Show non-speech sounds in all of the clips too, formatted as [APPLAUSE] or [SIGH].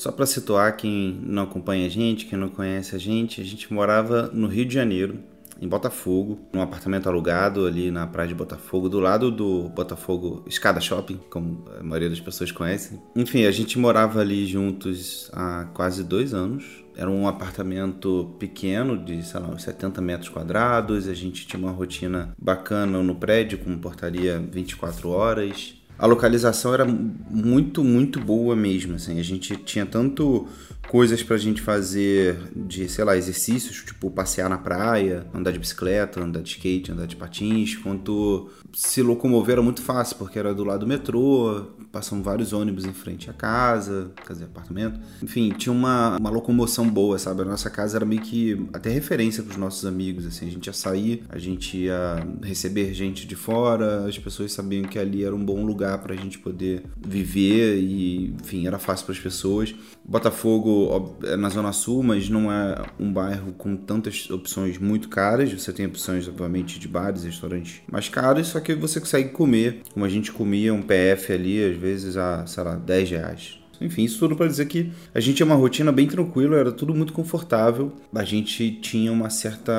Só para situar quem não acompanha a gente, quem não conhece a gente, a gente morava no Rio de Janeiro, em Botafogo, num apartamento alugado ali na praia de Botafogo, do lado do Botafogo Escada Shopping, como a maioria das pessoas conhecem. Enfim, a gente morava ali juntos há quase dois anos. Era um apartamento pequeno, de, sei lá, uns 70 metros quadrados. A gente tinha uma rotina bacana no prédio, com portaria 24 horas. A localização era muito, muito boa mesmo, assim. A gente tinha tanto coisas pra gente fazer de, sei lá, exercícios, tipo passear na praia, andar de bicicleta, andar de skate, andar de patins, quanto se locomover era muito fácil, porque era do lado do metrô, passam vários ônibus em frente à casa, casa de apartamento. Enfim, tinha uma, uma locomoção boa, sabe? A nossa casa era meio que até referência para os nossos amigos, assim. A gente ia sair, a gente ia receber gente de fora, as pessoas sabiam que ali era um bom lugar para a gente poder viver e, enfim, era fácil para as pessoas. Botafogo é na Zona Sul, mas não é um bairro com tantas opções muito caras. Você tem opções, obviamente, de bares, restaurantes mais caros, só que você consegue comer, como a gente comia um PF ali, às vezes a, sei lá, 10 reais. Enfim, isso tudo para dizer que a gente tinha uma rotina bem tranquila, era tudo muito confortável. A gente tinha uma certa,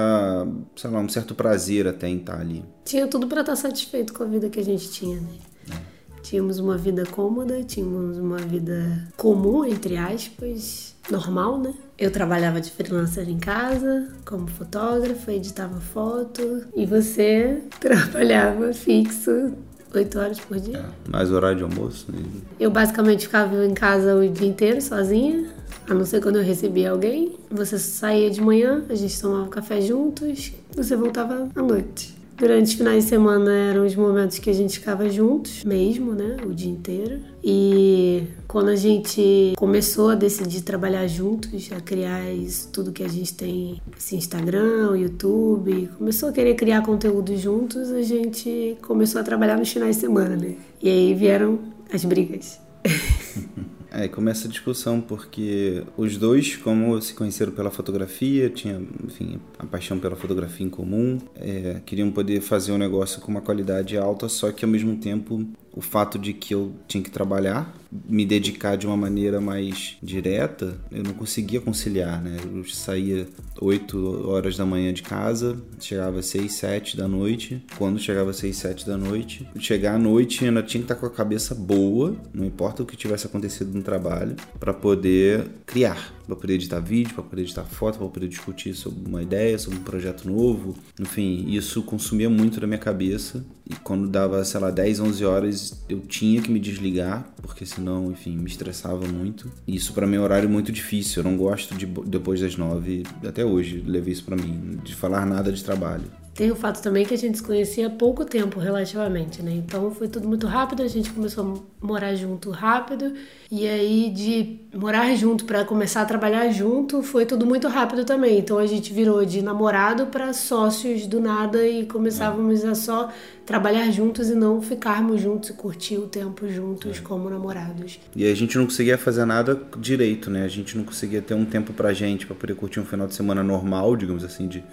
sei lá, um certo prazer até em estar ali. Tinha tudo para estar satisfeito com a vida que a gente tinha, né? É. Tínhamos uma vida cômoda, tínhamos uma vida comum, entre aspas, normal, né? Eu trabalhava de freelancer em casa, como fotógrafa, editava foto, e você [LAUGHS] trabalhava fixo oito horas por dia. É, mais horário de almoço. Né? Eu basicamente ficava em casa o dia inteiro sozinha, a não ser quando eu recebia alguém. Você saía de manhã, a gente tomava café juntos, você voltava à noite. Durante os finais de semana eram os momentos que a gente ficava juntos, mesmo, né? O dia inteiro. E quando a gente começou a decidir trabalhar juntos, a criar isso, tudo que a gente tem, assim, Instagram, YouTube, começou a querer criar conteúdo juntos, a gente começou a trabalhar nos finais de semana, né? E aí vieram as brigas. [LAUGHS] É, começa a discussão porque os dois, como se conheceram pela fotografia, tinham, enfim, a paixão pela fotografia em comum, é, queriam poder fazer um negócio com uma qualidade alta, só que ao mesmo tempo o fato de que eu tinha que trabalhar, me dedicar de uma maneira mais direta, eu não conseguia conciliar, né? Eu saía 8 horas da manhã de casa, chegava às 6, 7 da noite. Quando chegava às 6, 7 da noite, chegar à noite ainda tinha que estar com a cabeça boa, não importa o que tivesse acontecido no trabalho, para poder criar, para poder editar vídeo, para poder editar foto, para poder discutir sobre uma ideia, sobre um projeto novo. Enfim, isso consumia muito da minha cabeça e quando dava, sei lá, 10, 11 horas, eu tinha que me desligar, porque senão, enfim, me estressava muito. E isso para mim é um horário muito difícil. Eu não gosto de depois das 9, até hoje, levei isso para mim, de falar nada de trabalho. Tem o fato também que a gente se conhecia há pouco tempo, relativamente, né? Então foi tudo muito rápido, a gente começou a morar junto rápido. E aí, de morar junto para começar a trabalhar junto, foi tudo muito rápido também. Então a gente virou de namorado para sócios do nada e começávamos a só trabalhar juntos e não ficarmos juntos e curtir o tempo juntos é. como namorados. E a gente não conseguia fazer nada direito, né? A gente não conseguia ter um tempo pra gente, para poder curtir um final de semana normal, digamos assim, de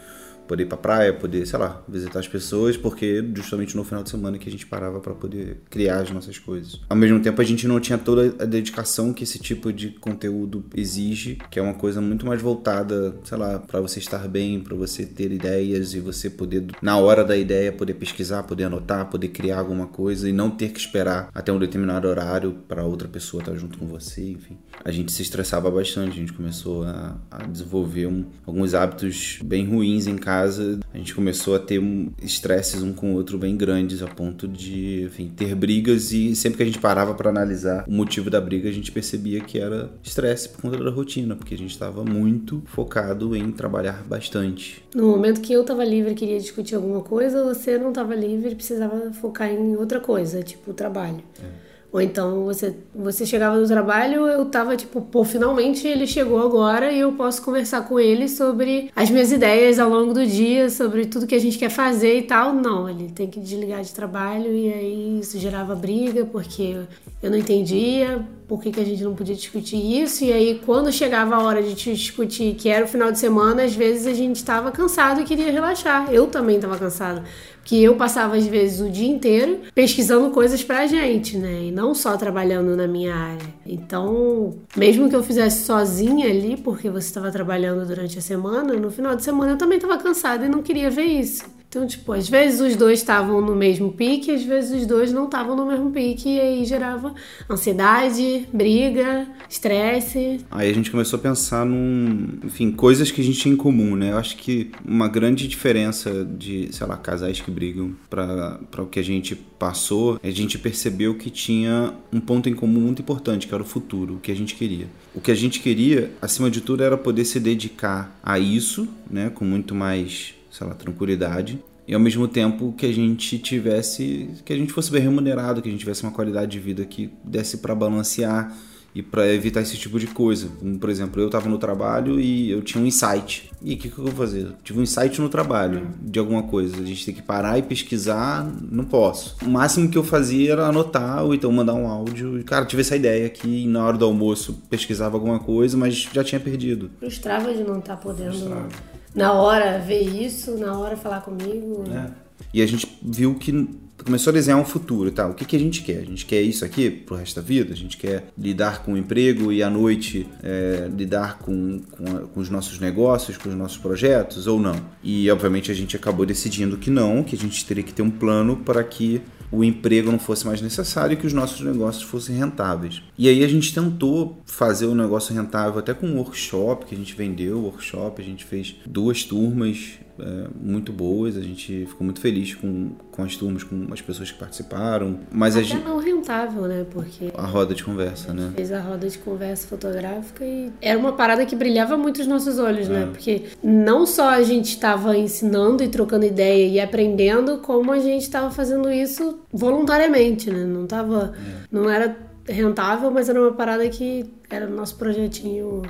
poder ir pra praia, poder, sei lá, visitar as pessoas, porque justamente no final de semana que a gente parava para poder criar as nossas coisas. Ao mesmo tempo, a gente não tinha toda a dedicação que esse tipo de conteúdo exige, que é uma coisa muito mais voltada, sei lá, para você estar bem, para você ter ideias e você poder, na hora da ideia, poder pesquisar, poder anotar, poder criar alguma coisa e não ter que esperar até um determinado horário para outra pessoa estar junto com você, enfim. A gente se estressava bastante, a gente começou a, a desenvolver um, alguns hábitos bem ruins em casa casa, a gente começou a ter estresses um com o outro bem grandes, a ponto de, enfim, ter brigas e sempre que a gente parava para analisar o motivo da briga, a gente percebia que era estresse por conta da rotina, porque a gente estava muito focado em trabalhar bastante. No momento que eu estava livre e queria discutir alguma coisa, você não estava livre e precisava focar em outra coisa, tipo o trabalho. É. Ou então você, você chegava do trabalho, eu tava tipo, pô, finalmente ele chegou agora e eu posso conversar com ele sobre as minhas ideias ao longo do dia, sobre tudo que a gente quer fazer e tal. Não, ele tem que desligar de trabalho e aí isso gerava briga porque eu não entendia por que, que a gente não podia discutir isso. E aí, quando chegava a hora de discutir, que era o final de semana, às vezes a gente estava cansado e queria relaxar. Eu também estava cansado que eu passava às vezes o dia inteiro pesquisando coisas pra gente, né? E não só trabalhando na minha área. Então, mesmo que eu fizesse sozinha ali, porque você estava trabalhando durante a semana, no final de semana eu também estava cansada e não queria ver isso. Então, tipo, às vezes os dois estavam no mesmo pique, às vezes os dois não estavam no mesmo pique, e aí gerava ansiedade, briga, estresse. Aí a gente começou a pensar num, enfim, coisas que a gente tinha em comum, né? Eu acho que uma grande diferença de, sei lá, casais que brigam para o que a gente passou, a gente percebeu que tinha um ponto em comum muito importante, que era o futuro, o que a gente queria. O que a gente queria, acima de tudo, era poder se dedicar a isso, né, com muito mais sei lá, tranquilidade. E ao mesmo tempo que a gente tivesse, que a gente fosse bem remunerado, que a gente tivesse uma qualidade de vida que desse para balancear e para evitar esse tipo de coisa. Por exemplo, eu estava no trabalho e eu tinha um insight. E o que, que eu vou fazer? Eu tive um insight no trabalho de alguma coisa. A gente tem que parar e pesquisar, não posso. O máximo que eu fazia era anotar ou então mandar um áudio. E, cara, tive essa ideia aqui na hora do almoço pesquisava alguma coisa, mas já tinha perdido. Frustrava de não estar tá podendo. Frustrava na hora ver isso, na hora falar comigo. É. E a gente viu que começou a desenhar um futuro, tá? O que, que a gente quer? A gente quer isso aqui pro resto da vida? A gente quer lidar com o emprego e à noite é, lidar com, com, a, com, os nossos negócios, com os nossos projetos ou não? E obviamente a gente acabou decidindo que não, que a gente teria que ter um plano para que o emprego não fosse mais necessário e que os nossos negócios fossem rentáveis. E aí a gente tentou fazer o negócio rentável até com um workshop que a gente vendeu, workshop, a gente fez duas turmas é, muito boas. A gente ficou muito feliz com, com as turmas, com as pessoas que participaram. Mas Até a gente... não rentável, né? Porque a roda de conversa, né? Fez a roda de conversa fotográfica e era uma parada que brilhava muito os nossos olhos, né? é. né? Porque não só a gente estava ensinando e trocando ideia e aprendendo, como a gente estava fazendo isso voluntariamente, né? Não tava, é. não era rentável, mas era uma parada que era nosso projetinho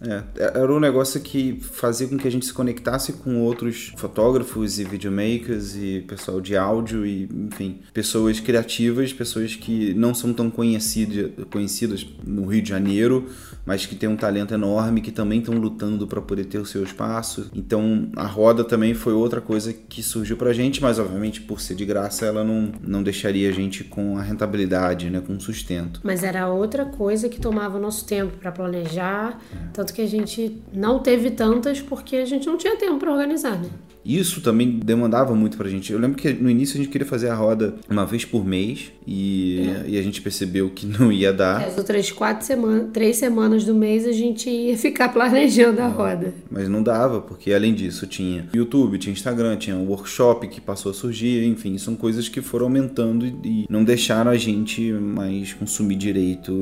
é, era um negócio que fazia com que a gente se conectasse com outros fotógrafos e videomakers e pessoal de áudio e, enfim, pessoas criativas, pessoas que não são tão conhecidas, conhecidas no Rio de Janeiro, mas que têm um talento enorme, que também estão lutando para poder ter o seu espaço. Então, a roda também foi outra coisa que surgiu pra gente, mas obviamente por ser de graça, ela não, não deixaria a gente com a rentabilidade, né, com o sustento. Mas era outra coisa que tomava o nosso tempo para planejar, é. Tanto que a gente não teve tantas porque a gente não tinha tempo para organizar, né? Isso também demandava muito pra gente. Eu lembro que no início a gente queria fazer a roda uma vez por mês e, é. e a gente percebeu que não ia dar. As outras quatro semanas, três semanas do mês a gente ia [LAUGHS] ficar planejando a roda. Mas não dava, porque além disso tinha YouTube, tinha Instagram, tinha um workshop que passou a surgir, enfim, são coisas que foram aumentando e não deixaram a gente mais consumir direito.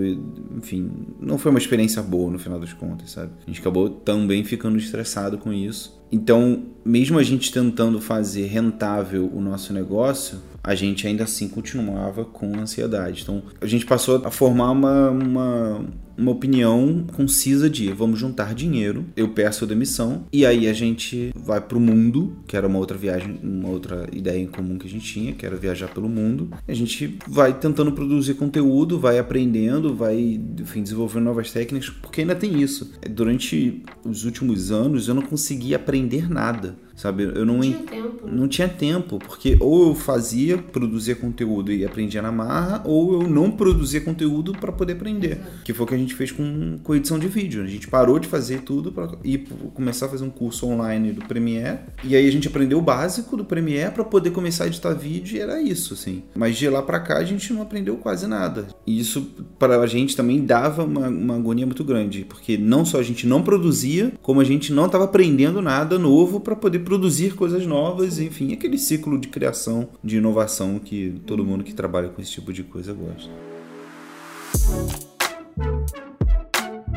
Enfim, não foi uma experiência boa no final das contas, sabe? A gente acabou também ficando estressado com isso. Então, mesmo a gente tentando fazer rentável o nosso negócio, a gente ainda assim continuava com ansiedade. Então, a gente passou a formar uma, uma, uma opinião concisa de vamos juntar dinheiro, eu peço a demissão e aí a gente vai para o mundo, que era uma outra viagem, uma outra ideia em comum que a gente tinha, que era viajar pelo mundo. A gente vai tentando produzir conteúdo, vai aprendendo, vai enfim, desenvolvendo novas técnicas, porque ainda tem isso. Durante os últimos anos eu não consegui aprender nada sabe? Eu não, não tinha tempo. Não tinha tempo, porque ou eu fazia, produzia conteúdo e aprendia na marra, ou eu não produzia conteúdo para poder aprender. Exato. Que foi o que a gente fez com, com edição de vídeo. A gente parou de fazer tudo para ir começar a fazer um curso online do Premiere, e aí a gente aprendeu o básico do Premiere para poder começar a editar vídeo e era isso, assim. Mas de lá para cá a gente não aprendeu quase nada. E isso para a gente também dava uma, uma agonia muito grande, porque não só a gente não produzia, como a gente não estava aprendendo nada novo para poder produzir coisas novas, enfim, aquele ciclo de criação, de inovação que todo mundo que trabalha com esse tipo de coisa gosta.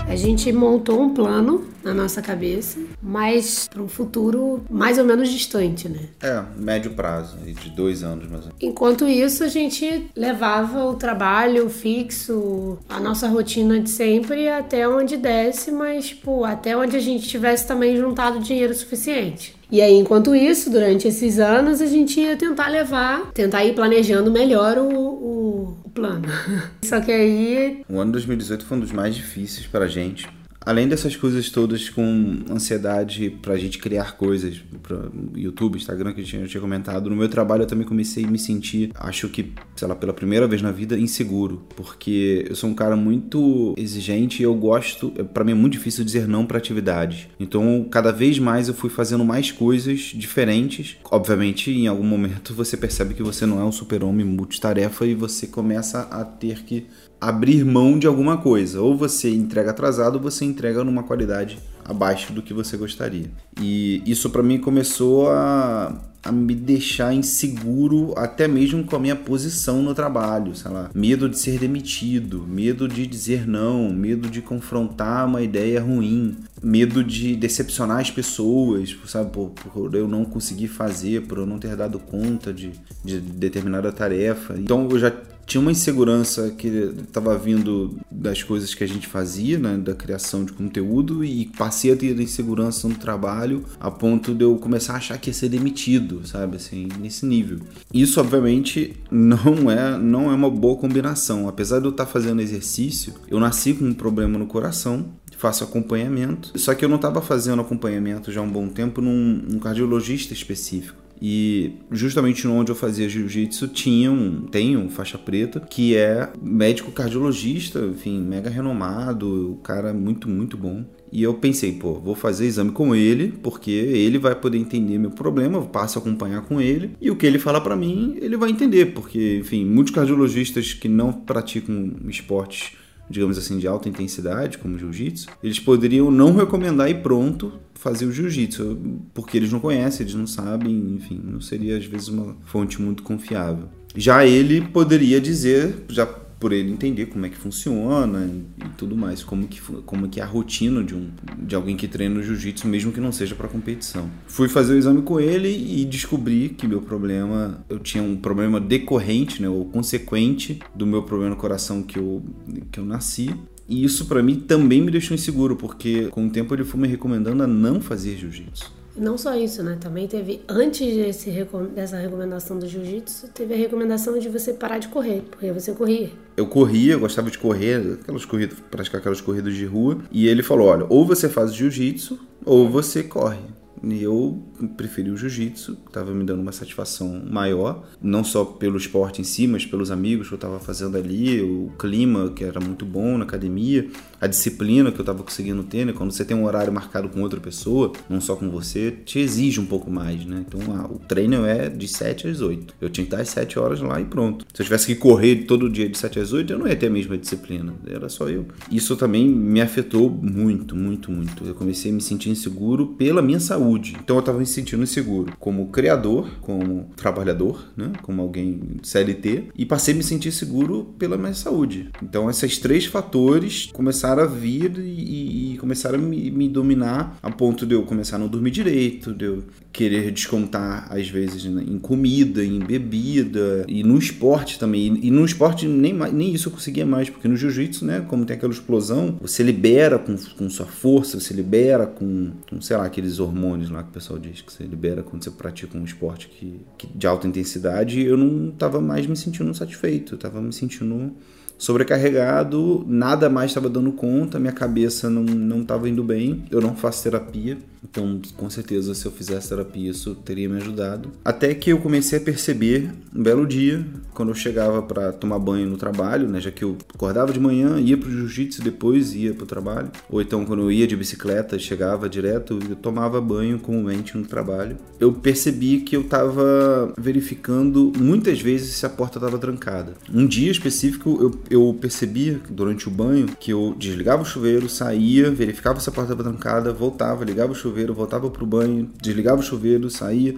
A gente montou um plano na nossa cabeça, mas para um futuro mais ou menos distante, né? É, médio prazo, de dois anos mais ou menos. Enquanto isso, a gente levava o trabalho fixo, a nossa rotina de sempre até onde desce, mas, tipo, até onde a gente tivesse também juntado dinheiro suficiente. E aí, enquanto isso, durante esses anos, a gente ia tentar levar, tentar ir planejando melhor o, o plano. [LAUGHS] Só que aí. O ano 2018 foi um dos mais difíceis para a gente além dessas coisas todas com ansiedade pra gente criar coisas para YouTube, Instagram, que a gente tinha comentado, no meu trabalho eu também comecei a me sentir, acho que, sei lá, pela primeira vez na vida, inseguro. Porque eu sou um cara muito exigente e eu gosto, para mim é muito difícil dizer não para atividades. Então, cada vez mais eu fui fazendo mais coisas diferentes. Obviamente, em algum momento você percebe que você não é um super-homem multitarefa e você começa a ter que abrir mão de alguma coisa. Ou você entrega atrasado, ou você entrega numa qualidade abaixo do que você gostaria. E isso para mim começou a, a me deixar inseguro até mesmo com a minha posição no trabalho, sei lá, medo de ser demitido, medo de dizer não, medo de confrontar uma ideia ruim, medo de decepcionar as pessoas, sabe, por, por eu não conseguir fazer, por eu não ter dado conta de, de determinada tarefa. Então eu já tinha uma insegurança que estava vindo das coisas que a gente fazia, né, da criação de conteúdo, e passei a ter insegurança no trabalho a ponto de eu começar a achar que ia ser demitido, sabe, assim, nesse nível. Isso, obviamente, não é, não é uma boa combinação. Apesar de eu estar fazendo exercício, eu nasci com um problema no coração, faço acompanhamento, só que eu não estava fazendo acompanhamento já há um bom tempo num, num cardiologista específico. E justamente onde eu fazia jiu-jitsu tinha um, tem um faixa preta que é médico cardiologista, enfim, mega renomado, o cara muito, muito bom. E eu pensei, pô, vou fazer exame com ele, porque ele vai poder entender meu problema, eu passo a acompanhar com ele, e o que ele fala para mim, ele vai entender, porque, enfim, muitos cardiologistas que não praticam esportes digamos assim, de alta intensidade, como jiu-jitsu, eles poderiam não recomendar e pronto fazer o jiu-jitsu, porque eles não conhecem, eles não sabem, enfim, não seria às vezes uma fonte muito confiável. Já ele poderia dizer, já por ele entender como é que funciona e tudo mais, como que, como que é a rotina de, um, de alguém que treina jiu-jitsu, mesmo que não seja para competição. Fui fazer o exame com ele e descobri que meu problema, eu tinha um problema decorrente, né, ou consequente do meu problema no coração que eu, que eu nasci. E isso para mim também me deixou inseguro, porque com o tempo ele foi me recomendando a não fazer jiu-jitsu. Não só isso, né? Também teve, antes desse, dessa recomendação do jiu-jitsu, teve a recomendação de você parar de correr, porque você corria. Eu corria, eu gostava de correr, aquelas corridas, praticar aquelas corridas de rua, e ele falou: olha, ou você faz jiu-jitsu, ou você corre. E eu preferi o jiu-jitsu, estava me dando uma satisfação maior, não só pelo esporte em si, mas pelos amigos que eu estava fazendo ali, o clima que era muito bom na academia, a disciplina que eu estava conseguindo ter, né? Quando você tem um horário marcado com outra pessoa, não só com você, te exige um pouco mais, né? Então, ah, o treino é de 7 às 8. Eu tinha que estar às 7 horas lá e pronto. Se eu tivesse que correr todo dia de 7 às 8, eu não ia ter a mesma disciplina. Era só eu. Isso também me afetou muito, muito, muito. Eu comecei a me sentir inseguro pela minha saúde. Então, eu estava me sentindo inseguro como criador, como trabalhador, né? Como alguém CLT. E passei a me sentir seguro pela minha saúde. Então, esses três fatores começaram começaram a vir e, e começaram a me, me, dominar a ponto de eu começar a não dormir direito, de eu querer descontar às vezes em comida, em bebida e no esporte também. E, no esporte nem, nem isso eu conseguia mais, porque no jiu-jitsu, né, como tem aquela explosão, você libera com, com sua força, você libera com, com, sei lá, aqueles hormônios lá que o pessoal diz que você libera quando você pratica um esporte que, que de alta intensidade. Eu não estava mais me sentindo satisfeito, eu estava me sentindo sobrecarregado, nada mais estava dando conta, minha cabeça não estava indo bem. Eu não faço terapia, então com certeza se eu fizesse terapia isso teria me ajudado. Até que eu comecei a perceber, um belo dia, quando eu chegava para tomar banho no trabalho, né, já que eu acordava de manhã, ia pro jiu-jitsu depois ia pro trabalho, ou então quando eu ia de bicicleta, chegava direto, eu tomava banho comumente no trabalho. Eu percebi que eu estava verificando muitas vezes se a porta estava trancada. Um dia específico eu eu percebia durante o banho que eu desligava o chuveiro, saía, verificava se a porta estava trancada, voltava, ligava o chuveiro, voltava pro banho, desligava o chuveiro, saía.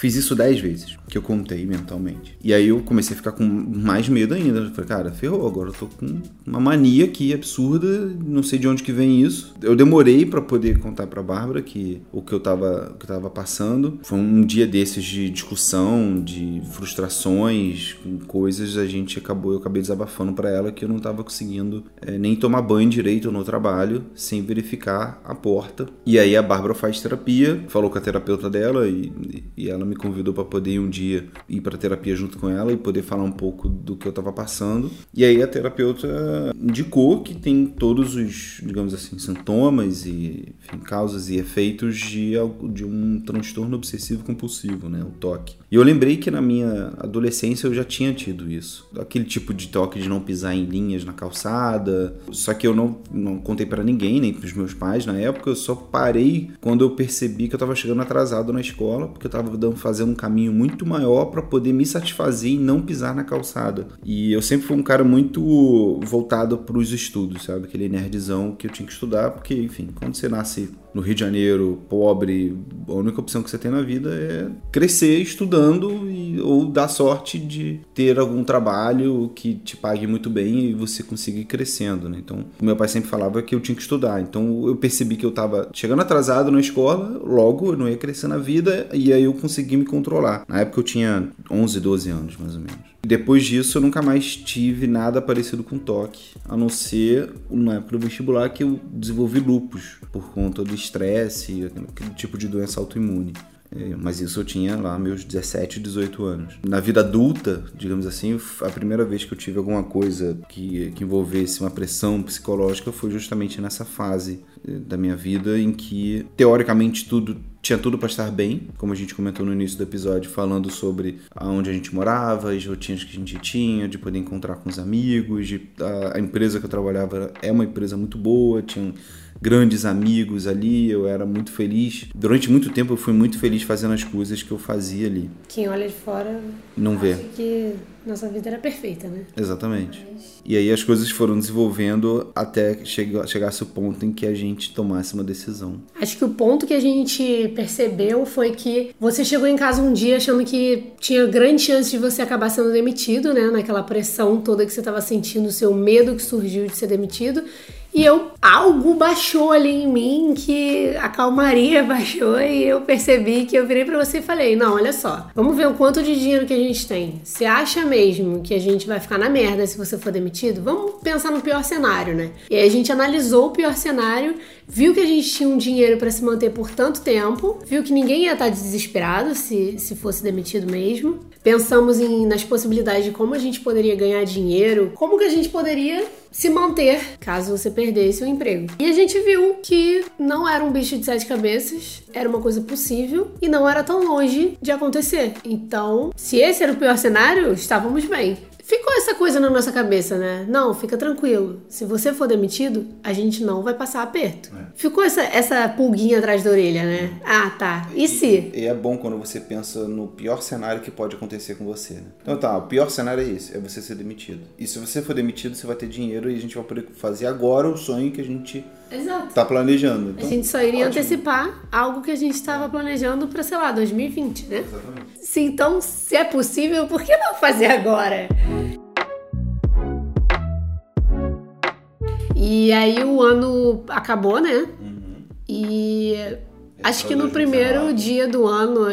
Fiz isso dez vezes que eu contei mentalmente. E aí eu comecei a ficar com mais medo ainda. Falei, cara, ferrou, agora eu tô com uma mania aqui absurda, não sei de onde que vem isso. Eu demorei para poder contar pra Bárbara que o que eu tava, que eu tava passando. Foi um dia desses de discussão, de frustrações, coisas, a gente acabou, eu acabei desabafando para ela que eu não tava conseguindo é, nem tomar banho direito no trabalho sem verificar a porta. E aí a Bárbara faz terapia, falou com a terapeuta dela e, e ela me convidou para poder um dia ir para terapia junto com ela e poder falar um pouco do que eu estava passando. E aí a terapeuta indicou que tem todos os, digamos assim, sintomas e enfim, causas e efeitos de, de um transtorno obsessivo compulsivo, né, o toque. E eu lembrei que na minha adolescência eu já tinha tido isso. Aquele tipo de toque de não pisar em linhas na calçada. Só que eu não, não contei para ninguém, nem pros meus pais na época. Eu só parei quando eu percebi que eu tava chegando atrasado na escola, porque eu tava fazendo um caminho muito maior para poder me satisfazer e não pisar na calçada. E eu sempre fui um cara muito voltado para os estudos, sabe? Aquele nerdzão que eu tinha que estudar, porque, enfim, quando você nasce no Rio de Janeiro, pobre, a única opção que você tem na vida é crescer estudando e, ou dar sorte de ter algum trabalho que te pague muito bem e você consiga ir crescendo, né? Então, meu pai sempre falava que eu tinha que estudar. Então, eu percebi que eu estava chegando atrasado na escola, logo eu não ia crescer na vida e aí eu consegui me controlar. Na época eu tinha 11, 12 anos, mais ou menos. Depois disso, eu nunca mais tive nada parecido com toque, a não ser na época do vestibular que eu desenvolvi lupus por conta do estresse, aquele tipo de doença autoimune. É, mas isso eu tinha lá meus 17, 18 anos. Na vida adulta, digamos assim, a primeira vez que eu tive alguma coisa que, que envolvesse uma pressão psicológica foi justamente nessa fase eh, da minha vida em que, teoricamente, tudo tinha tudo para estar bem, como a gente comentou no início do episódio, falando sobre aonde a gente morava, as rotinas que a gente tinha, de poder encontrar com os amigos, de, a, a empresa que eu trabalhava é uma empresa muito boa, tinha grandes amigos ali, eu era muito feliz. Durante muito tempo eu fui muito feliz fazendo as coisas que eu fazia ali. Quem olha de fora não vê. que nossa vida era perfeita, né? Exatamente. Mas... E aí as coisas foram desenvolvendo até chegar, chegasse o ponto em que a gente tomasse uma decisão. Acho que o ponto que a gente percebeu foi que você chegou em casa um dia achando que tinha grande chance de você acabar sendo demitido, né? Naquela pressão toda que você estava sentindo, o seu medo que surgiu de ser demitido. E eu, algo baixou ali em mim, que a calmaria [LAUGHS] baixou e eu percebi que eu virei para você e falei: Não, olha só, vamos ver o quanto de dinheiro que a gente tem. Você acha mesmo que a gente vai ficar na merda se você for demitido? Vamos pensar no pior cenário, né? E aí a gente analisou o pior cenário, viu que a gente tinha um dinheiro para se manter por tanto tempo, viu que ninguém ia estar desesperado se, se fosse demitido mesmo. Pensamos em, nas possibilidades de como a gente poderia ganhar dinheiro, como que a gente poderia se manter caso você perdesse o emprego. E a gente viu que não era um bicho de sete cabeças, era uma coisa possível e não era tão longe de acontecer. Então, se esse era o pior cenário, estávamos bem. Ficou essa coisa na nossa cabeça, né? Não, fica tranquilo. Se você for demitido, a gente não vai passar aperto. É. Ficou essa, essa pulguinha atrás da orelha, né? Ah, tá. E, e se? E é bom quando você pensa no pior cenário que pode acontecer com você, né? Então tá, o pior cenário é esse, é você ser demitido. E se você for demitido, você vai ter dinheiro e a gente vai poder fazer agora o sonho que a gente Exato. tá planejando. Então, a gente só iria ótimo. antecipar algo que a gente estava planejando para, sei lá, 2020, né? Exatamente. Se então, se é possível, por que não fazer agora? E aí o ano acabou, né? Uhum. E acho que no primeiro dia do ano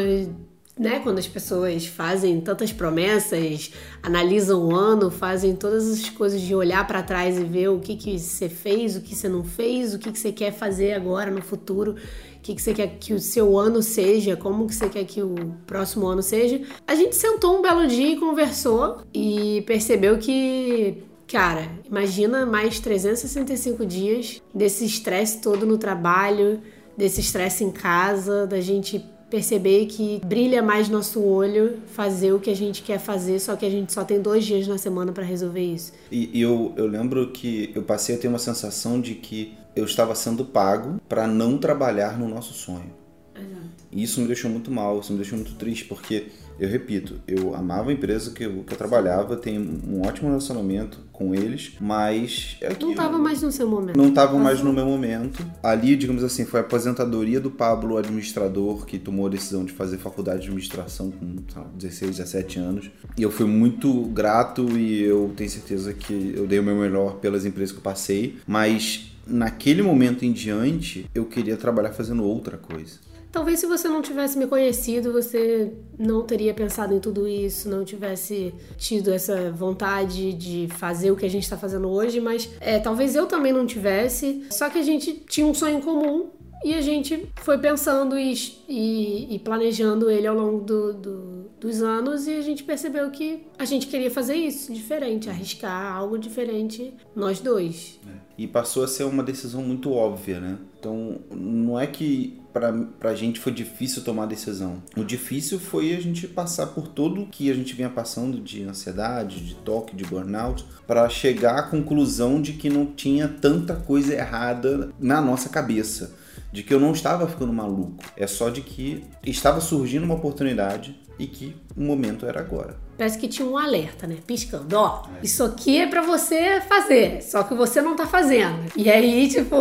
né, quando as pessoas fazem tantas promessas, analisam o ano, fazem todas as coisas de olhar para trás e ver o que, que você fez, o que você não fez, o que, que você quer fazer agora no futuro, o que, que você quer que o seu ano seja, como que você quer que o próximo ano seja. A gente sentou um belo dia e conversou e percebeu que Cara, imagina mais 365 dias desse estresse todo no trabalho, desse estresse em casa, da gente perceber que brilha mais nosso olho fazer o que a gente quer fazer, só que a gente só tem dois dias na semana para resolver isso. E, e, eu, eu lembro que eu passei a ter uma sensação de que eu estava sendo pago para não trabalhar no nosso sonho. Exato. E isso me deixou muito mal, isso me deixou muito triste, porque eu repito, eu amava a empresa que eu, que eu trabalhava, tenho um ótimo relacionamento com eles, mas. É não estava mais no seu momento. Não estava mais no meu momento. Ali, digamos assim, foi a aposentadoria do Pablo, o administrador, que tomou a decisão de fazer faculdade de administração com lá, 16, 17 anos. E eu fui muito grato e eu tenho certeza que eu dei o meu melhor pelas empresas que eu passei, mas naquele momento em diante eu queria trabalhar fazendo outra coisa. Talvez se você não tivesse me conhecido, você não teria pensado em tudo isso, não tivesse tido essa vontade de fazer o que a gente está fazendo hoje, mas é, talvez eu também não tivesse. Só que a gente tinha um sonho comum E a gente foi pensando e, e, e planejando ele ao longo do, do, dos anos e a gente percebeu que a gente queria fazer isso, diferente, arriscar algo diferente, nós dois. É. E passou a ser uma decisão muito óbvia, né? Então, não é que pra, pra gente foi difícil tomar a decisão. O difícil foi a gente passar por tudo que a gente vinha passando de ansiedade, de toque, de burnout, para chegar à conclusão de que não tinha tanta coisa errada na nossa cabeça de que eu não estava ficando maluco. É só de que estava surgindo uma oportunidade e que o momento era agora. Parece que tinha um alerta, né? Piscando. Ó, é. isso aqui é para você fazer, só que você não tá fazendo. E aí, tipo,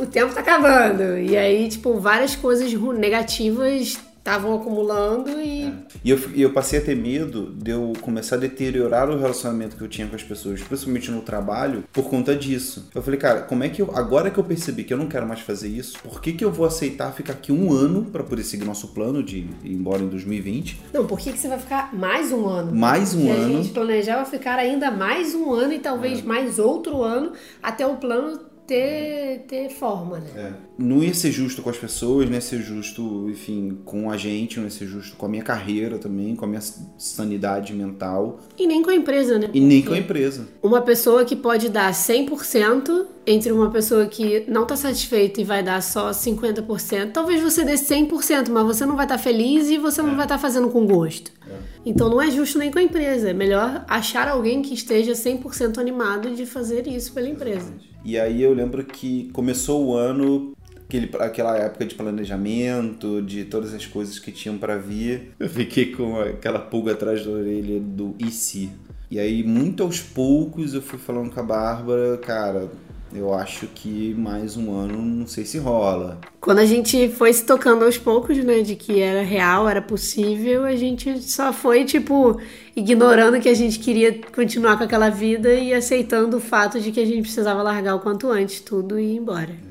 o tempo tá acabando. E aí, tipo, várias coisas negativas estavam acumulando e. É. E eu, eu passei a ter medo de eu começar a deteriorar o relacionamento que eu tinha com as pessoas, principalmente no trabalho, por conta disso. Eu falei, cara, como é que eu. Agora que eu percebi que eu não quero mais fazer isso, por que, que eu vou aceitar ficar aqui um ano para poder seguir nosso plano de ir embora em 2020? Não, por que, que você vai ficar mais um ano? Mais um Porque ano. A gente planejava ficar ainda mais um ano e talvez é. mais outro ano até o plano ter, ter forma, né? É. Não ia ser justo com as pessoas, não ia ser justo, enfim, com a gente, não ia ser justo com a minha carreira também, com a minha sanidade mental. E nem com a empresa, né? E nem com a empresa. Uma pessoa que pode dar 100% entre uma pessoa que não tá satisfeita e vai dar só 50%, talvez você dê 100%, mas você não vai estar tá feliz e você não é. vai estar tá fazendo com gosto. É. Então não é justo nem com a empresa. É melhor achar alguém que esteja 100% animado de fazer isso pela empresa. E aí eu lembro que começou o ano, aquele, aquela época de planejamento, de todas as coisas que tinham para vir. Eu fiquei com aquela pulga atrás da orelha do e se. E aí, muito aos poucos, eu fui falando com a Bárbara, cara, eu acho que mais um ano não sei se rola. Quando a gente foi se tocando aos poucos, né, de que era real, era possível, a gente só foi, tipo, ignorando que a gente queria continuar com aquela vida e aceitando o fato de que a gente precisava largar o quanto antes tudo e ir embora.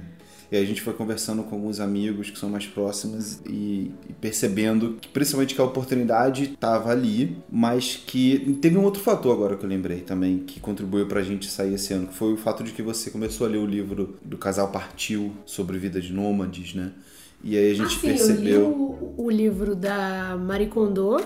E a gente foi conversando com alguns amigos que são mais próximos e, e percebendo que, principalmente, que a oportunidade estava ali, mas que teve um outro fator agora que eu lembrei também que contribuiu para a gente sair esse ano, que foi o fato de que você começou a ler o livro do casal Partiu sobre vida de nômades, né? E aí a gente ah, sim, percebeu. Eu li o, o livro da Marie Kondo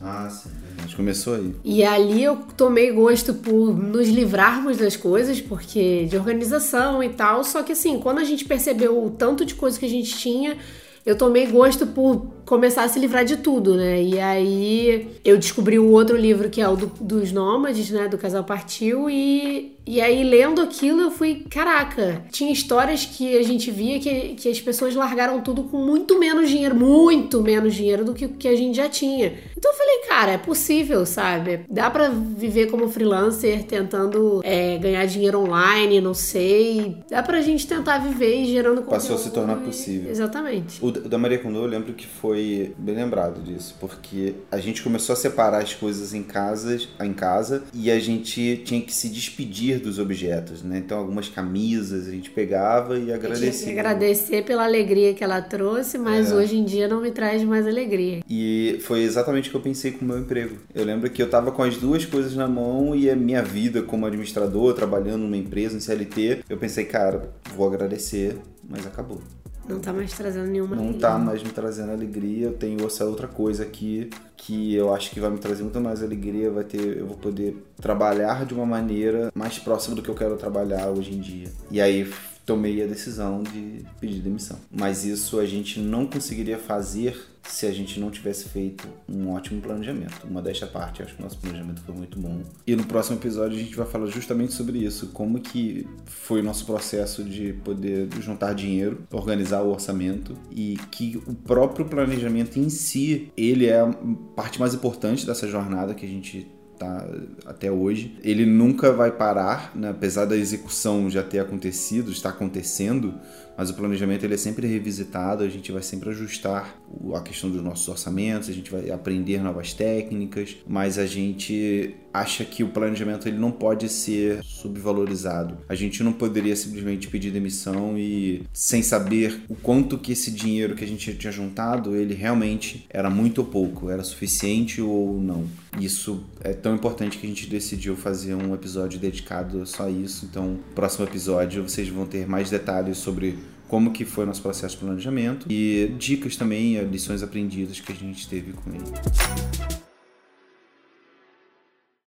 ah, sim. A gente começou aí. E ali eu tomei gosto por nos livrarmos das coisas, porque de organização e tal. Só que assim, quando a gente percebeu o tanto de coisa que a gente tinha, eu tomei gosto por começar a se livrar de tudo, né? E aí eu descobri o outro livro que é o do, dos Nômades, né? Do Casal Partiu. E, e aí lendo aquilo eu fui, caraca, tinha histórias que a gente via que, que as pessoas largaram tudo com muito menos dinheiro, muito menos dinheiro do que, que a gente já tinha. Então eu falei, cara, é possível, sabe? Dá para viver como freelancer tentando é, ganhar dinheiro online, não sei. Dá pra gente tentar viver e gerando Passou a se tornar possível. Exatamente. O da Maria Kondo eu lembro que foi foi bem lembrado disso, porque a gente começou a separar as coisas em casa, em casa e a gente tinha que se despedir dos objetos, né? Então algumas camisas a gente pegava e agradecia. agradecer pela alegria que ela trouxe, mas é. hoje em dia não me traz mais alegria. E foi exatamente o que eu pensei com o meu emprego. Eu lembro que eu tava com as duas coisas na mão e a minha vida como administrador, trabalhando numa empresa, em CLT, eu pensei, cara, vou agradecer, mas acabou. Não tá mais trazendo nenhuma Não alegria. tá mais me trazendo alegria. Eu tenho essa outra coisa aqui que eu acho que vai me trazer muito mais alegria. Vai ter, eu vou poder trabalhar de uma maneira mais próxima do que eu quero trabalhar hoje em dia. E aí tomei a decisão de pedir demissão. Mas isso a gente não conseguiria fazer se a gente não tivesse feito um ótimo planejamento. Uma desta parte, acho que o nosso planejamento foi muito bom. E no próximo episódio a gente vai falar justamente sobre isso, como que foi o nosso processo de poder juntar dinheiro, organizar o orçamento e que o próprio planejamento em si, ele é a parte mais importante dessa jornada que a gente tá até hoje. Ele nunca vai parar, né? apesar da execução já ter acontecido, está acontecendo, mas o planejamento ele é sempre revisitado, a gente vai sempre ajustar a questão dos nossos orçamentos, a gente vai aprender novas técnicas, mas a gente acha que o planejamento ele não pode ser subvalorizado. A gente não poderia simplesmente pedir demissão e sem saber o quanto que esse dinheiro que a gente tinha juntado, ele realmente era muito ou pouco, era suficiente ou não. Isso é tão importante que a gente decidiu fazer um episódio dedicado só a isso. Então, próximo episódio vocês vão ter mais detalhes sobre como que foi nosso processo de planejamento e dicas também, lições aprendidas que a gente teve com ele.